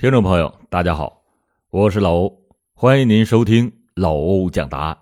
听众朋友，大家好，我是老欧，欢迎您收听老欧讲答案。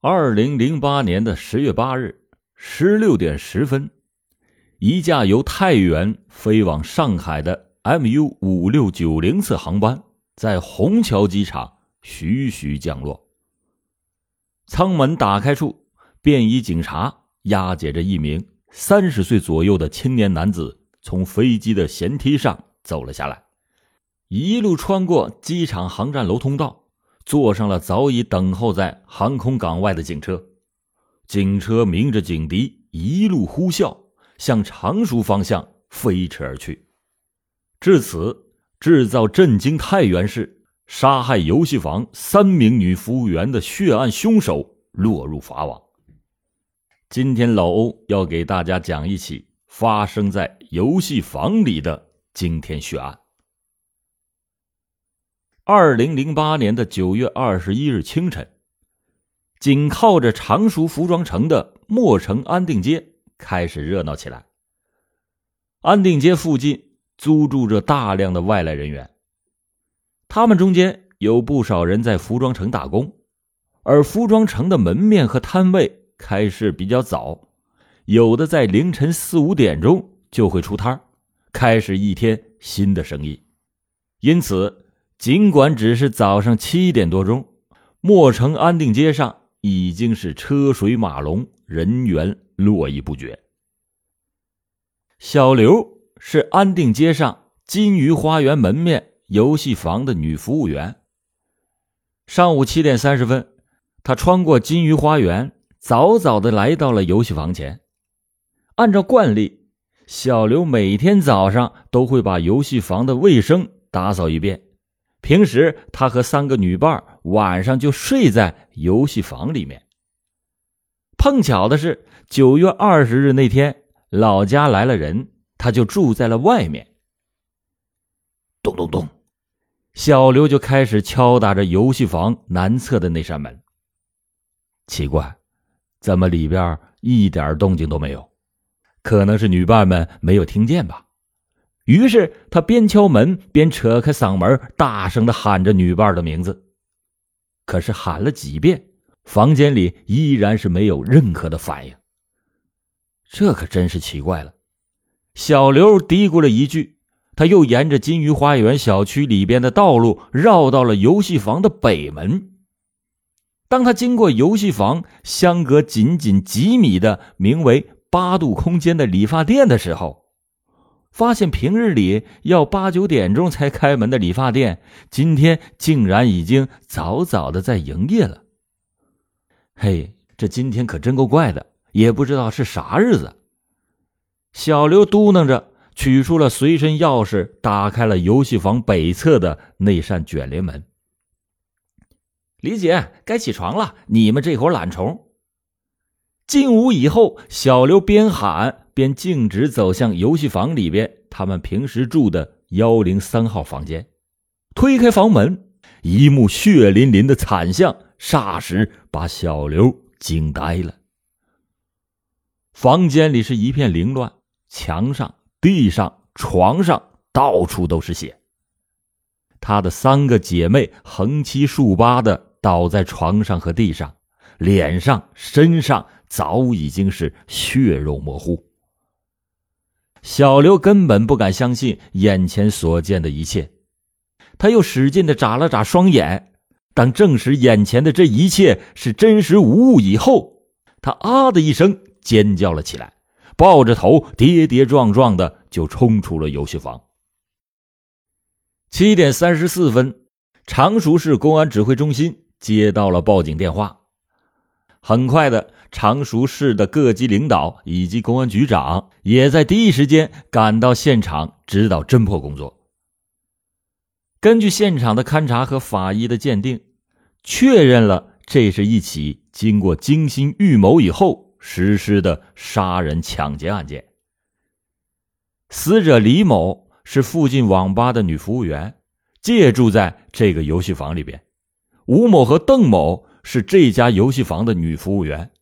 二零零八年的十月八日十六点十分，一架由太原飞往上海的 MU 五六九零次航班在虹桥机场徐徐降落。舱门打开处，便衣警察押解着一名三十岁左右的青年男子。从飞机的舷梯上走了下来，一路穿过机场航站楼通道，坐上了早已等候在航空港外的警车。警车鸣着警笛，一路呼啸，向常熟方向飞驰而去。至此，制造震惊太原市、杀害游戏房三名女服务员的血案凶手落入法网。今天，老欧要给大家讲一起。发生在游戏房里的惊天血案。二零零八年的九月二十一日清晨，紧靠着常熟服装城的墨城安定街开始热闹起来。安定街附近租住着大量的外来人员，他们中间有不少人在服装城打工，而服装城的门面和摊位开市比较早。有的在凌晨四五点钟就会出摊开始一天新的生意。因此，尽管只是早上七点多钟，墨城安定街上已经是车水马龙，人员络绎不绝。小刘是安定街上金鱼花园门面游戏房的女服务员。上午七点三十分，她穿过金鱼花园，早早的来到了游戏房前。按照惯例，小刘每天早上都会把游戏房的卫生打扫一遍。平时他和三个女伴晚上就睡在游戏房里面。碰巧的是，九月二十日那天，老家来了人，他就住在了外面。咚咚咚，小刘就开始敲打着游戏房南侧的那扇门。奇怪，怎么里边一点动静都没有？可能是女伴们没有听见吧，于是他边敲门边扯开嗓门，大声的喊着女伴的名字。可是喊了几遍，房间里依然是没有任何的反应。这可真是奇怪了。小刘嘀咕了一句，他又沿着金鱼花园小区里边的道路绕到了游戏房的北门。当他经过游戏房相隔仅仅几米的名为。八度空间的理发店的时候，发现平日里要八九点钟才开门的理发店，今天竟然已经早早的在营业了。嘿，这今天可真够怪的，也不知道是啥日子。小刘嘟囔着，取出了随身钥匙，打开了游戏房北侧的那扇卷帘门。李姐，该起床了，你们这伙懒虫。进屋以后，小刘边喊边径直走向游戏房里边，他们平时住的幺零三号房间。推开房门，一幕血淋淋的惨象霎时把小刘惊呆了。房间里是一片凌乱，墙上、地上、床上到处都是血。他的三个姐妹横七竖八的倒在床上和地上，脸上、身上。早已经是血肉模糊。小刘根本不敢相信眼前所见的一切，他又使劲的眨了眨双眼。当证实眼前的这一切是真实无误以后，他啊的一声尖叫了起来，抱着头跌跌撞撞的就冲出了游戏房。七点三十四分，常熟市公安指挥中心接到了报警电话，很快的。常熟市的各级领导以及公安局长也在第一时间赶到现场指导侦破工作。根据现场的勘查和法医的鉴定，确认了这是一起经过精心预谋以后实施的杀人抢劫案件。死者李某是附近网吧的女服务员，借住在这个游戏房里边。吴某和邓某是这家游戏房的女服务员。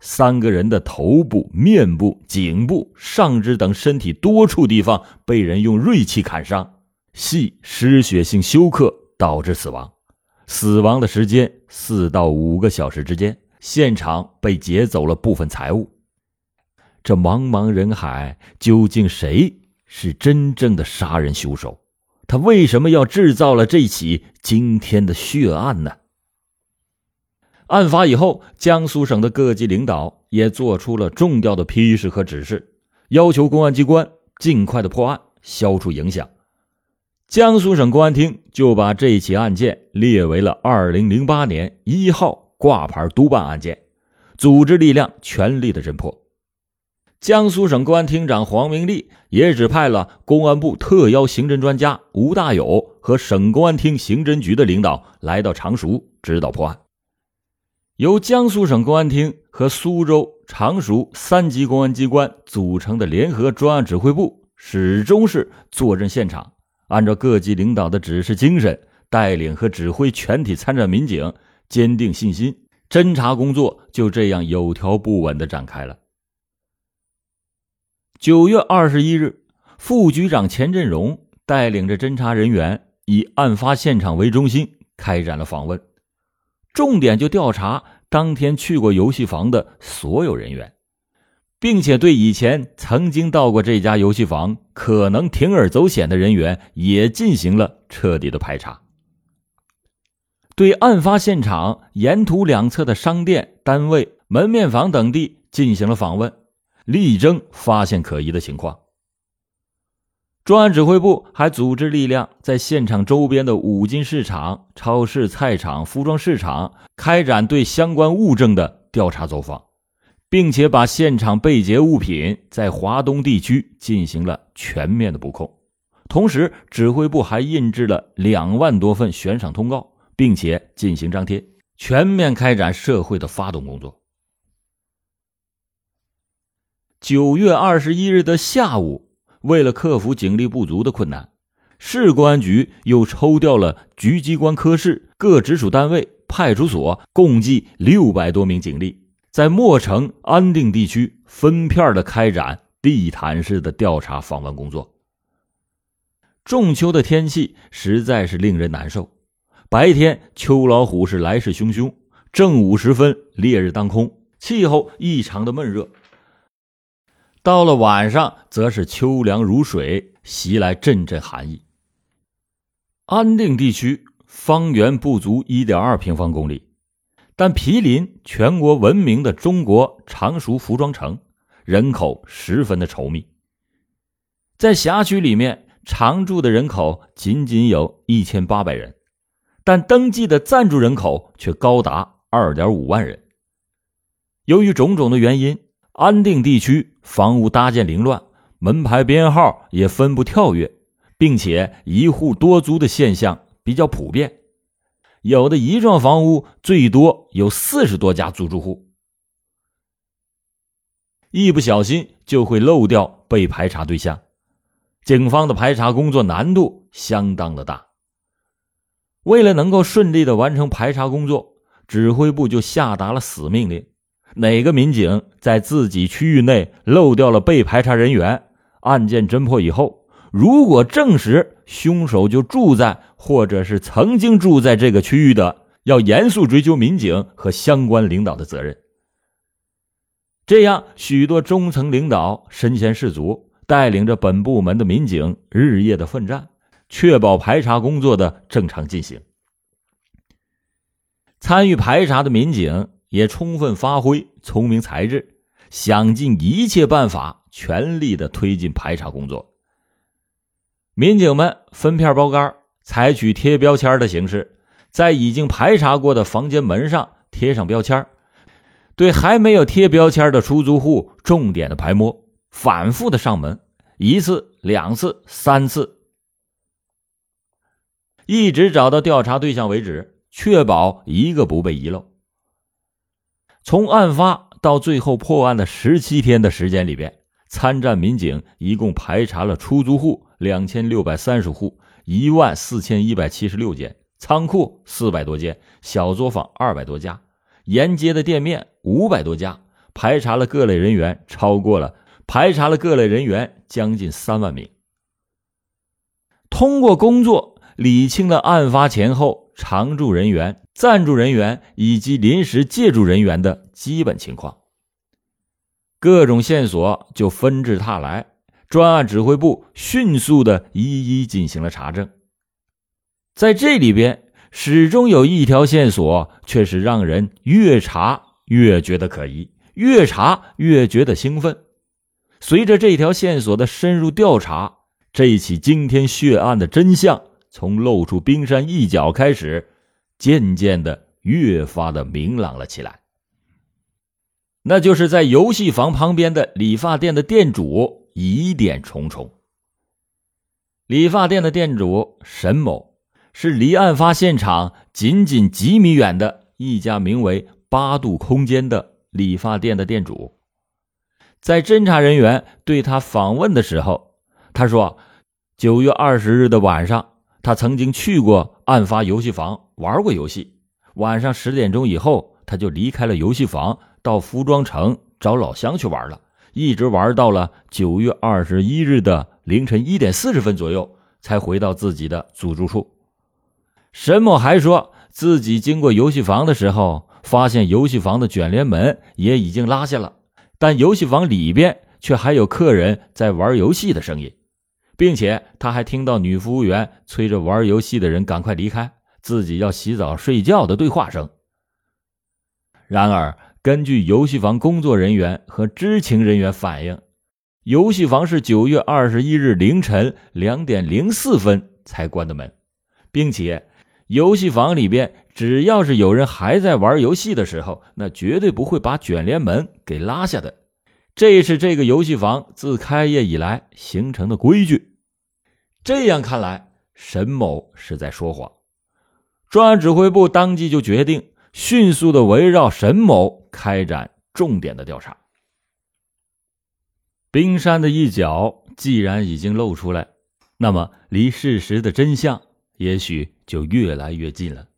三个人的头部、面部、颈部、上肢等身体多处地方被人用锐器砍伤，系失血性休克导致死亡。死亡的时间四到五个小时之间，现场被劫走了部分财物。这茫茫人海，究竟谁是真正的杀人凶手？他为什么要制造了这起惊天的血案呢？案发以后，江苏省的各级领导也做出了重要的批示和指示，要求公安机关尽快的破案，消除影响。江苏省公安厅就把这起案件列为了二零零八年一号挂牌督办案件，组织力量全力的侦破。江苏省公安厅长黄明立也指派了公安部特邀刑侦专家吴大友和省公安厅刑侦局的领导来到常熟指导破案。由江苏省公安厅和苏州、常熟三级公安机关组成的联合专案指挥部，始终是坐镇现场，按照各级领导的指示精神，带领和指挥全体参战民警坚定信心，侦查工作就这样有条不紊地展开了。九月二十一日，副局长钱振荣带领着侦查人员，以案发现场为中心，开展了访问。重点就调查当天去过游戏房的所有人员，并且对以前曾经到过这家游戏房、可能铤而走险的人员也进行了彻底的排查。对案发现场沿途两侧的商店、单位、门面房等地进行了访问，力争发现可疑的情况。专案指挥部还组织力量在现场周边的五金市场、超市、菜场、服装市场开展对相关物证的调查走访，并且把现场被劫物品在华东地区进行了全面的布控。同时，指挥部还印制了两万多份悬赏通告，并且进行张贴，全面开展社会的发动工作。九月二十一日的下午。为了克服警力不足的困难，市公安局又抽调了局机关科室各直属单位、派出所共计六百多名警力，在莫城、安定地区分片的开展地毯式的调查访问工作。仲秋的天气实在是令人难受，白天秋老虎是来势汹汹，正午时分烈日当空，气候异常的闷热。到了晚上，则是秋凉如水，袭来阵阵寒意。安定地区方圆不足一点二平方公里，但毗邻全国闻名的中国常熟服装城，人口十分的稠密。在辖区里面，常住的人口仅仅有一千八百人，但登记的暂住人口却高达二点五万人。由于种种的原因。安定地区房屋搭建凌乱，门牌编号也分布跳跃，并且一户多租的现象比较普遍。有的一幢房屋最多有四十多家租住户，一不小心就会漏掉被排查对象。警方的排查工作难度相当的大。为了能够顺利的完成排查工作，指挥部就下达了死命令。哪个民警在自己区域内漏掉了被排查人员？案件侦破以后，如果证实凶手就住在或者是曾经住在这个区域的，要严肃追究民警和相关领导的责任。这样，许多中层领导身先士卒，带领着本部门的民警日夜的奋战，确保排查工作的正常进行。参与排查的民警。也充分发挥聪明才智，想尽一切办法，全力的推进排查工作。民警们分片包干，采取贴标签的形式，在已经排查过的房间门上贴上标签，对还没有贴标签的出租户重点的排摸，反复的上门，一次、两次、三次，一直找到调查对象为止，确保一个不被遗漏。从案发到最后破案的十七天的时间里边，参战民警一共排查了出租户两千六百三十户，一万四千一百七十六间仓库四百多间，小作坊二百多家，沿街的店面五百多家，排查了各类人员超过了排查了各类人员将近三万名。通过工作理清了案发前后常住人员、暂住人员以及临时借住人员的基本情况，各种线索就纷至沓来。专案指挥部迅速的一一进行了查证，在这里边始终有一条线索，却是让人越查越觉得可疑，越查越觉得兴奋。随着这条线索的深入调查，这起惊天血案的真相从露出冰山一角开始，渐渐的越发的明朗了起来。那就是在游戏房旁边的理发店的店主。疑点重重。理发店的店主沈某是离案发现场仅仅几米远的一家名为“八度空间”的理发店的店主。在侦查人员对他访问的时候，他说：“九月二十日的晚上，他曾经去过案发游戏房玩过游戏。晚上十点钟以后，他就离开了游戏房，到服装城找老乡去玩了。”一直玩到了九月二十一日的凌晨一点四十分左右，才回到自己的租住处。沈某还说自己经过游戏房的时候，发现游戏房的卷帘门也已经拉下了，但游戏房里边却还有客人在玩游戏的声音，并且他还听到女服务员催着玩游戏的人赶快离开，自己要洗澡睡觉的对话声。然而。根据游戏房工作人员和知情人员反映，游戏房是九月二十一日凌晨两点零四分才关的门，并且游戏房里边只要是有人还在玩游戏的时候，那绝对不会把卷帘门给拉下的。这是这个游戏房自开业以来形成的规矩。这样看来，沈某是在说谎。专案指挥部当即就决定。迅速的围绕沈某开展重点的调查。冰山的一角既然已经露出来，那么离事实的真相也许就越来越近了。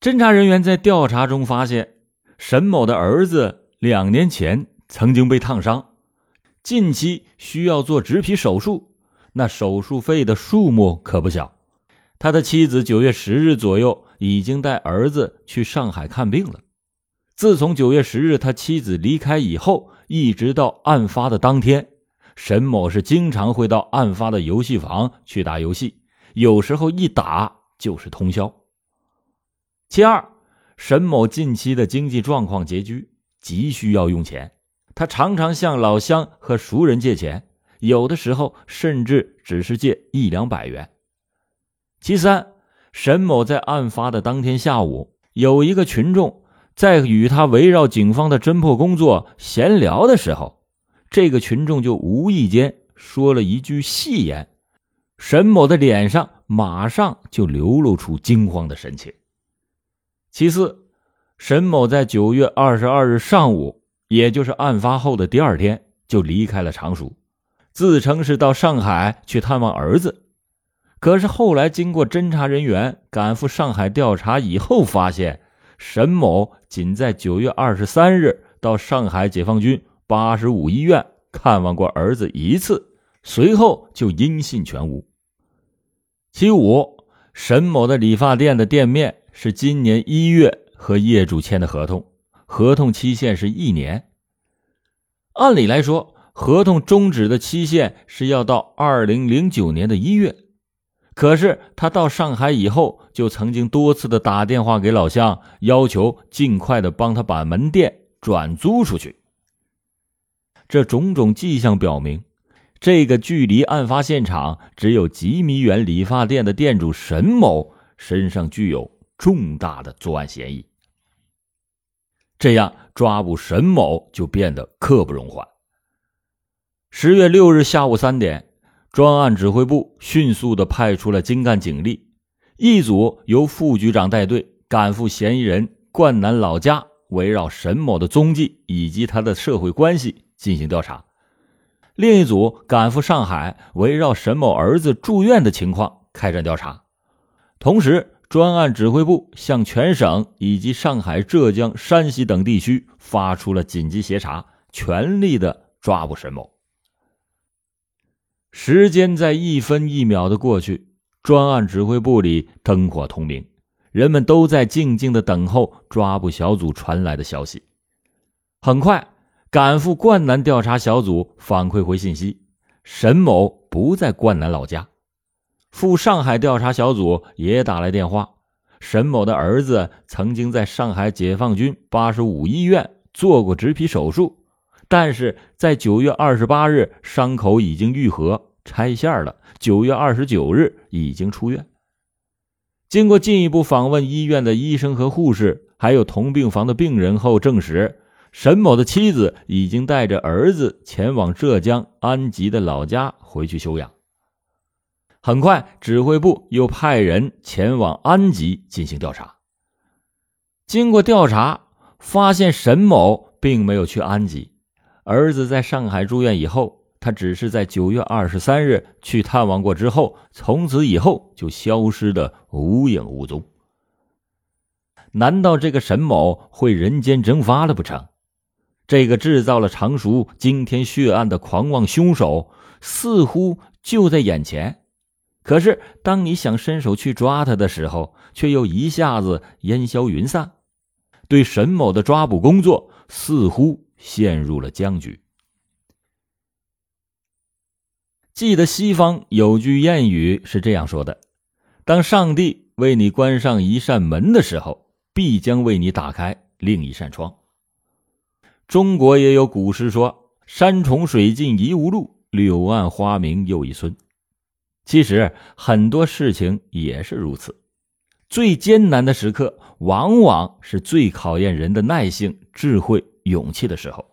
侦查人员在调查中发现，沈某的儿子两年前曾经被烫伤，近期需要做植皮手术，那手术费的数目可不小。他的妻子九月十日左右。已经带儿子去上海看病了。自从九月十日他妻子离开以后，一直到案发的当天，沈某是经常会到案发的游戏房去打游戏，有时候一打就是通宵。其二，沈某近期的经济状况拮据，急需要用钱，他常常向老乡和熟人借钱，有的时候甚至只是借一两百元。其三。沈某在案发的当天下午，有一个群众在与他围绕警方的侦破工作闲聊的时候，这个群众就无意间说了一句戏言，沈某的脸上马上就流露出惊慌的神情。其次，沈某在九月二十二日上午，也就是案发后的第二天，就离开了常熟，自称是到上海去探望儿子。可是后来，经过侦查人员赶赴上海调查以后，发现沈某仅在九月二十三日到上海解放军八十五医院看望过儿子一次，随后就音信全无。其五，沈某的理发店的店面是今年一月和业主签的合同，合同期限是一年。按理来说，合同终止的期限是要到二零零九年的一月。可是他到上海以后，就曾经多次的打电话给老乡，要求尽快的帮他把门店转租出去。这种种迹象表明，这个距离案发现场只有几米远理发店的店主沈某身上具有重大的作案嫌疑。这样抓捕沈某就变得刻不容缓。十月六日下午三点。专案指挥部迅速的派出了精干警力，一组由副局长带队赶赴嫌疑人冠南老家，围绕沈某的踪迹以及他的社会关系进行调查；另一组赶赴上海，围绕沈某儿子住院的情况开展调查。同时，专案指挥部向全省以及上海、浙江、山西等地区发出了紧急协查，全力的抓捕沈某。时间在一分一秒的过去，专案指挥部里灯火通明，人们都在静静的等候抓捕小组传来的消息。很快，赶赴灌南调查小组反馈回信息，沈某不在灌南老家。赴上海调查小组也打来电话，沈某的儿子曾经在上海解放军八十五医院做过植皮手术，但是在九月二十八日伤口已经愈合，拆线了。九月二十九日已经出院。经过进一步访问医院的医生和护士，还有同病房的病人后，证实沈某的妻子已经带着儿子前往浙江安吉的老家回去休养。很快，指挥部又派人前往安吉进行调查。经过调查，发现沈某并没有去安吉，儿子在上海住院以后，他只是在九月二十三日去探望过之后，从此以后就消失的无影无踪。难道这个沈某会人间蒸发了不成？这个制造了常熟惊天血案的狂妄凶手，似乎就在眼前。可是，当你想伸手去抓他的时候，却又一下子烟消云散。对沈某的抓捕工作似乎陷入了僵局。记得西方有句谚语是这样说的：“当上帝为你关上一扇门的时候，必将为你打开另一扇窗。”中国也有古诗说：“山重水尽疑无路，柳暗花明又一村。”其实很多事情也是如此，最艰难的时刻，往往是最考验人的耐性、智慧、勇气的时候。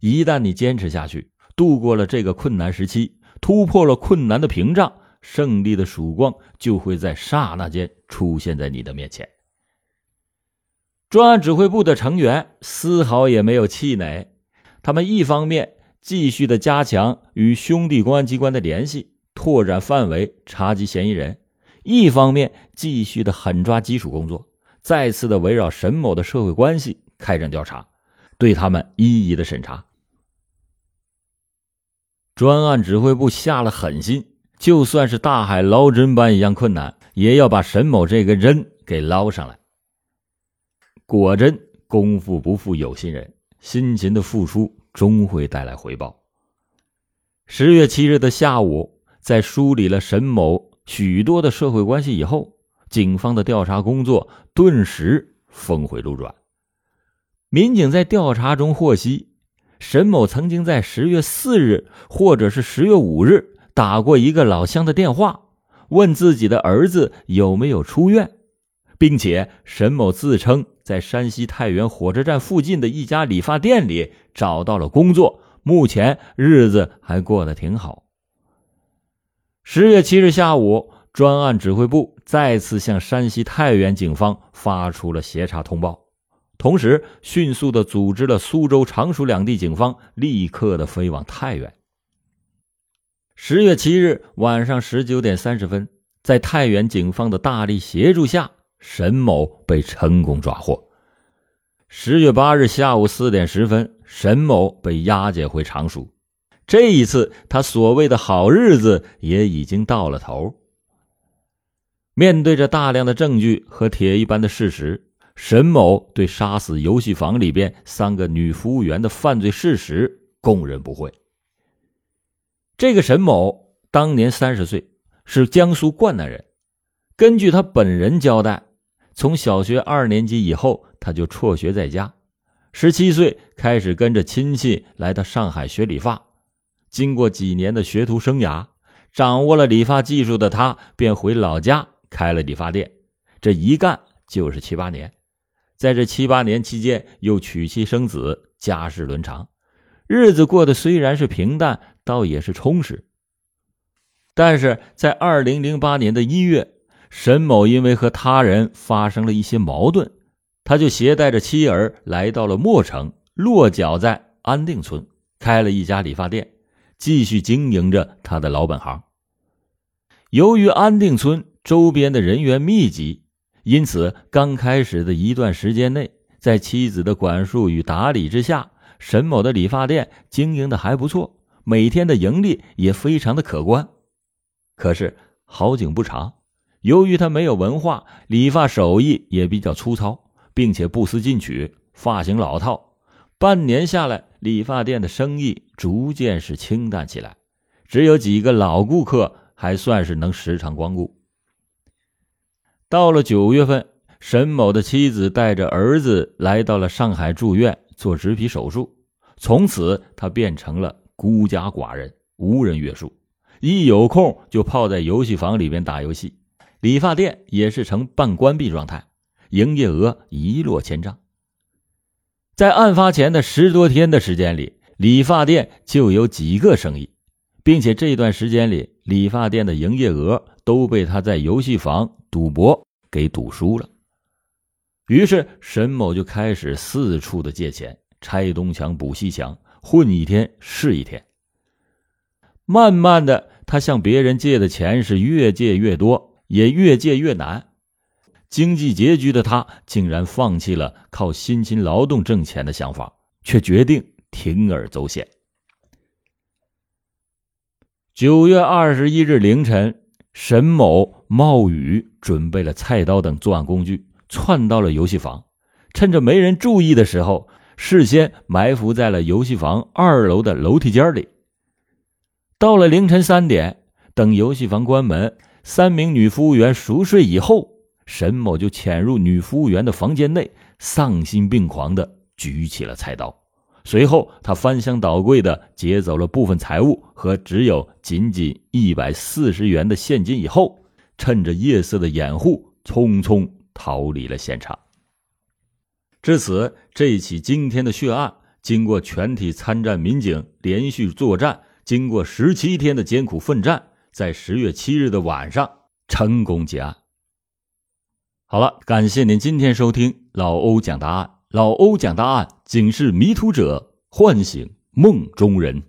一旦你坚持下去，度过了这个困难时期，突破了困难的屏障，胜利的曙光就会在刹那间出现在你的面前。专案指挥部的成员丝毫也没有气馁，他们一方面继续的加强与兄弟公安机关的联系。拓展范围，查缉嫌疑人；一方面继续的狠抓基础工作，再次的围绕沈某的社会关系开展调查，对他们一一的审查。专案指挥部下了狠心，就算是大海捞针般一样困难，也要把沈某这个针给捞上来。果真功夫不负有心人，辛勤的付出终会带来回报。十月七日的下午。在梳理了沈某许多的社会关系以后，警方的调查工作顿时峰回路转。民警在调查中获悉，沈某曾经在十月四日或者是十月五日打过一个老乡的电话，问自己的儿子有没有出院，并且沈某自称在山西太原火车站附近的一家理发店里找到了工作，目前日子还过得挺好。十月七日下午，专案指挥部再次向山西太原警方发出了协查通报，同时迅速的组织了苏州、常熟两地警方立刻的飞往太原。十月七日晚上十九点三十分，在太原警方的大力协助下，沈某被成功抓获。十月八日下午四点十分，沈某被押解回常熟。这一次，他所谓的好日子也已经到了头。面对着大量的证据和铁一般的事实，沈某对杀死游戏房里边三个女服务员的犯罪事实供认不讳。这个沈某当年三十岁，是江苏灌南人。根据他本人交代，从小学二年级以后，他就辍学在家。十七岁开始跟着亲戚来到上海学理发。经过几年的学徒生涯，掌握了理发技术的他，便回老家开了理发店。这一干就是七八年，在这七八年期间，又娶妻生子，家世伦常，日子过得虽然是平淡，倒也是充实。但是在二零零八年的一月，沈某因为和他人发生了一些矛盾，他就携带着妻儿来到了墨城，落脚在安定村，开了一家理发店。继续经营着他的老本行。由于安定村周边的人员密集，因此刚开始的一段时间内，在妻子的管束与打理之下，沈某的理发店经营的还不错，每天的盈利也非常的可观。可是好景不长，由于他没有文化，理发手艺也比较粗糙，并且不思进取，发型老套。半年下来，理发店的生意逐渐是清淡起来，只有几个老顾客还算是能时常光顾。到了九月份，沈某的妻子带着儿子来到了上海住院做植皮手术，从此他变成了孤家寡人，无人约束，一有空就泡在游戏房里边打游戏，理发店也是呈半关闭状态，营业额一落千丈。在案发前的十多天的时间里，理发店就有几个生意，并且这段时间里，理发店的营业额都被他在游戏房赌博给赌输了。于是沈某就开始四处的借钱，拆东墙补西墙，混一天是一天。慢慢的，他向别人借的钱是越借越多，也越借越难。经济拮据的他，竟然放弃了靠辛勤劳动挣钱的想法，却决定铤而走险。九月二十一日凌晨，沈某冒雨准备了菜刀等作案工具，窜到了游戏房，趁着没人注意的时候，事先埋伏在了游戏房二楼的楼梯间里。到了凌晨三点，等游戏房关门，三名女服务员熟睡以后。沈某就潜入女服务员的房间内，丧心病狂的举起了菜刀。随后，他翻箱倒柜的劫走了部分财物和只有仅仅一百四十元的现金，以后趁着夜色的掩护，匆匆逃离了现场。至此，这起惊天的血案经过全体参战民警连续作战，经过十七天的艰苦奋战，在十月七日的晚上成功结案。好了，感谢您今天收听老欧讲答案。老欧讲答案，警示迷途者，唤醒梦中人。